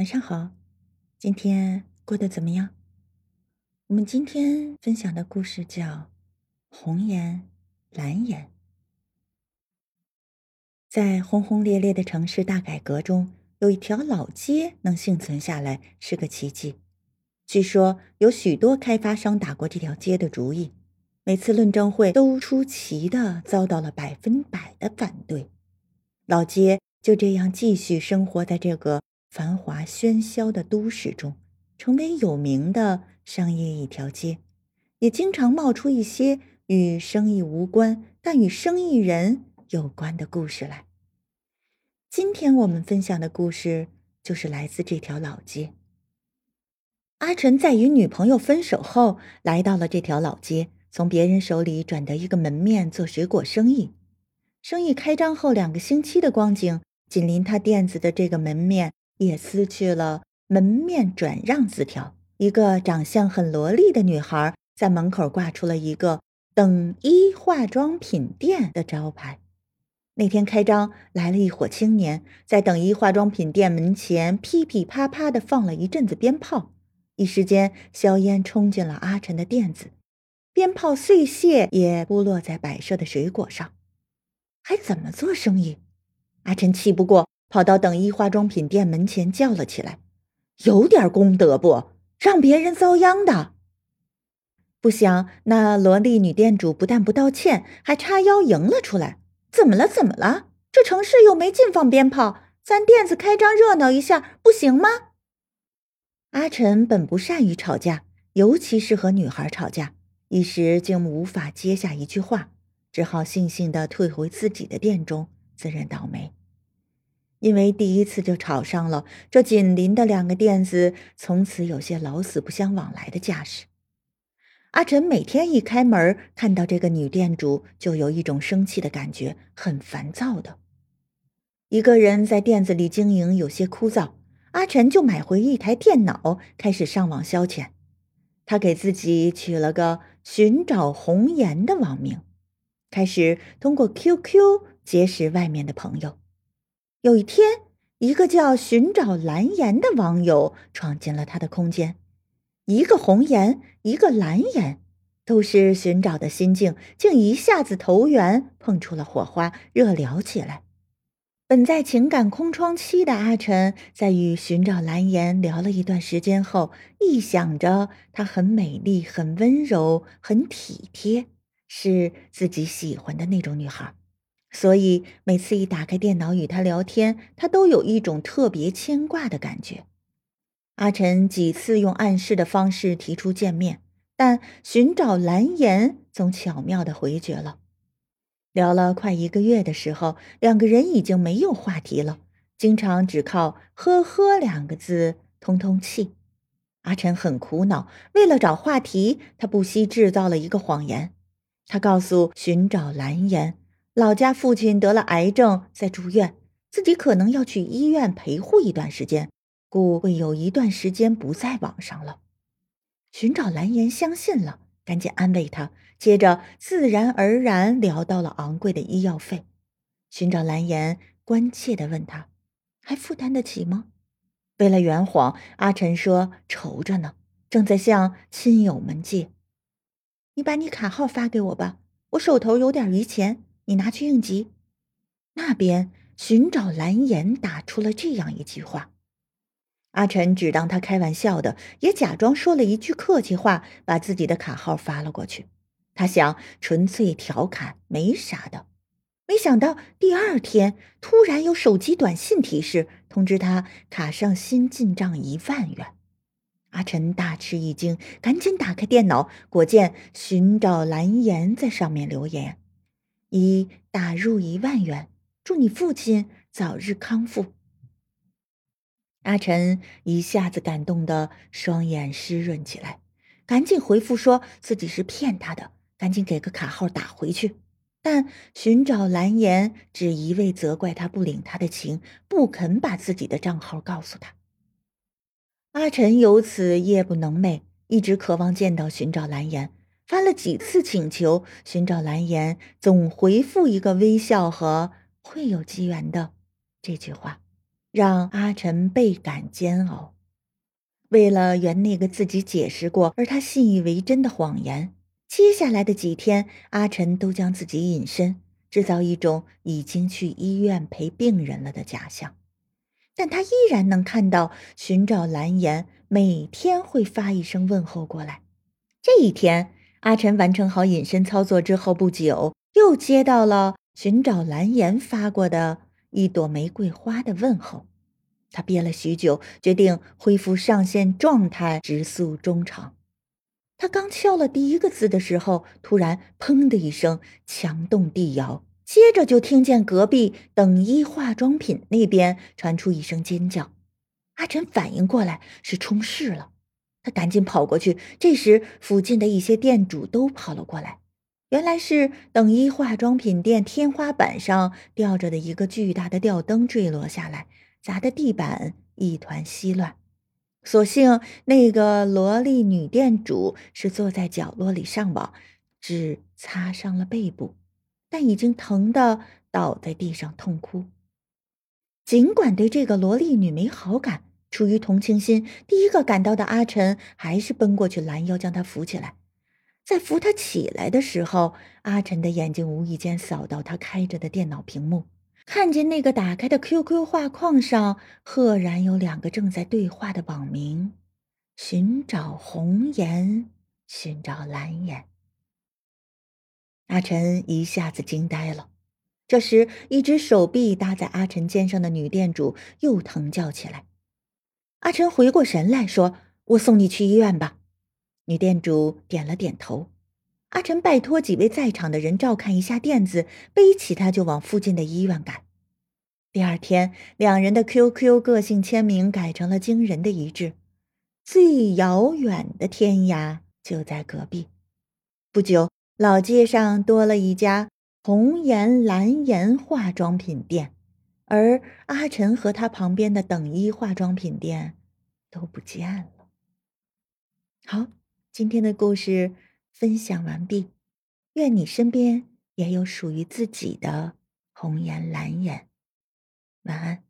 晚上好，今天过得怎么样？我们今天分享的故事叫《红颜蓝颜》。在轰轰烈烈的城市大改革中，有一条老街能幸存下来是个奇迹。据说有许多开发商打过这条街的主意，每次论证会都出奇的遭到了百分百的反对。老街就这样继续生活在这个繁华喧嚣的都市中，成为有名的商业一条街，也经常冒出一些与生意无关但与生意人有关的故事来。今天我们分享的故事就是来自这条老街。阿晨在与女朋友分手后，来到了这条老街，从别人手里转得一个门面做水果生意。生意开张后两个星期的光景，紧邻他店子的这个门面也撕去了门面转让字条。一个长相很萝莉的女孩在门口挂出了一个“等一化妆品店”的招牌。那天开张来了一伙青年，在等一化妆品店门前噼噼啪啪的放了一阵子鞭炮。一时间，硝烟冲进了阿晨的店子，鞭炮碎屑也扑落在摆设的水果上，还怎么做生意？阿晨气不过，跑到等一化妆品店门前叫了起来：“有点功德不？让别人遭殃的！”不想那萝莉女店主不但不道歉，还叉腰迎了出来：“怎么了？怎么了？这城市又没禁放鞭炮，咱店子开张热闹一下不行吗？”阿晨本不善于吵架，尤其是和女孩吵架，一时竟无法接下一句话，只好悻悻地退回自己的店中，自认倒霉。因为第一次就吵上了，这紧邻的两个店子从此有些老死不相往来的架势。阿晨每天一开门，看到这个女店主，就有一种生气的感觉，很烦躁的。一个人在店子里经营有些枯燥。阿晨就买回一台电脑，开始上网消遣。他给自己取了个“寻找红颜”的网名，开始通过 QQ 结识外面的朋友。有一天，一个叫“寻找蓝颜”的网友闯进了他的空间。一个红颜，一个蓝颜，都是寻找的心境，竟一下子投缘，碰出了火花，热聊起来。本在情感空窗期的阿晨，在与寻找蓝颜聊了一段时间后，一想着她很美丽、很温柔、很体贴，是自己喜欢的那种女孩，所以每次一打开电脑与他聊天，他都有一种特别牵挂的感觉。阿晨几次用暗示的方式提出见面，但寻找蓝颜总巧妙的回绝了。聊了快一个月的时候，两个人已经没有话题了，经常只靠“呵呵”两个字通通气。阿晨很苦恼，为了找话题，他不惜制造了一个谎言。他告诉寻找蓝颜，老家父亲得了癌症，在住院，自己可能要去医院陪护一段时间，故会有一段时间不在网上了。寻找蓝颜相信了。赶紧安慰他，接着自然而然聊到了昂贵的医药费。寻找蓝颜关切的问他：“还负担得起吗？”为了圆谎，阿晨说：“愁着呢，正在向亲友们借。你把你卡号发给我吧，我手头有点余钱，你拿去应急。”那边寻找蓝颜打出了这样一句话。阿晨只当他开玩笑的，也假装说了一句客气话，把自己的卡号发了过去。他想纯粹调侃，没啥的。没想到第二天突然有手机短信提示，通知他卡上新进账一万元。阿晨大吃一惊，赶紧打开电脑，果见寻找蓝颜在上面留言：“已打入一万元，祝你父亲早日康复。”阿晨一下子感动的双眼湿润起来，赶紧回复说自己是骗他的，赶紧给个卡号打回去。但寻找蓝颜只一味责怪他不领他的情，不肯把自己的账号告诉他。阿晨由此夜不能寐，一直渴望见到寻找蓝颜，发了几次请求，寻找蓝颜总回复一个微笑和“会有机缘的”这句话。让阿晨倍感煎熬。为了圆那个自己解释过而他信以为真的谎言，接下来的几天，阿晨都将自己隐身，制造一种已经去医院陪病人了的假象。但他依然能看到寻找蓝颜每天会发一声问候过来。这一天，阿晨完成好隐身操作之后不久，又接到了寻找蓝颜发过的一朵玫瑰花的问候。他憋了许久，决定恢复上线状态，直诉衷肠。他刚敲了第一个字的时候，突然“砰”的一声，墙动地摇，接着就听见隔壁等衣化妆品那边传出一声尖叫。阿晨反应过来是出事了，他赶紧跑过去。这时，附近的一些店主都跑了过来，原来是等衣化妆品店天花板上吊着的一个巨大的吊灯坠落下来。砸的地板一团稀乱，所幸那个萝莉女店主是坐在角落里上网，只擦伤了背部，但已经疼得倒在地上痛哭。尽管对这个萝莉女没好感，出于同情心，第一个赶到的阿晨还是奔过去拦腰将他扶起来。在扶他起来的时候，阿晨的眼睛无意间扫到他开着的电脑屏幕。看见那个打开的 QQ 画框上，赫然有两个正在对话的网名：“寻找红颜，寻找蓝颜。”阿晨一下子惊呆了。这时，一只手臂搭在阿晨肩上的女店主又疼叫起来。阿晨回过神来说：“我送你去医院吧。”女店主点了点头。阿晨拜托几位在场的人照看一下垫子，背起他就往附近的医院赶。第二天，两人的 QQ 个性签名改成了惊人的一致：“最遥远的天涯就在隔壁。”不久，老街上多了一家红颜蓝颜化妆品店，而阿晨和他旁边的等衣化妆品店都不见了。好，今天的故事。分享完毕，愿你身边也有属于自己的红颜蓝颜。晚安。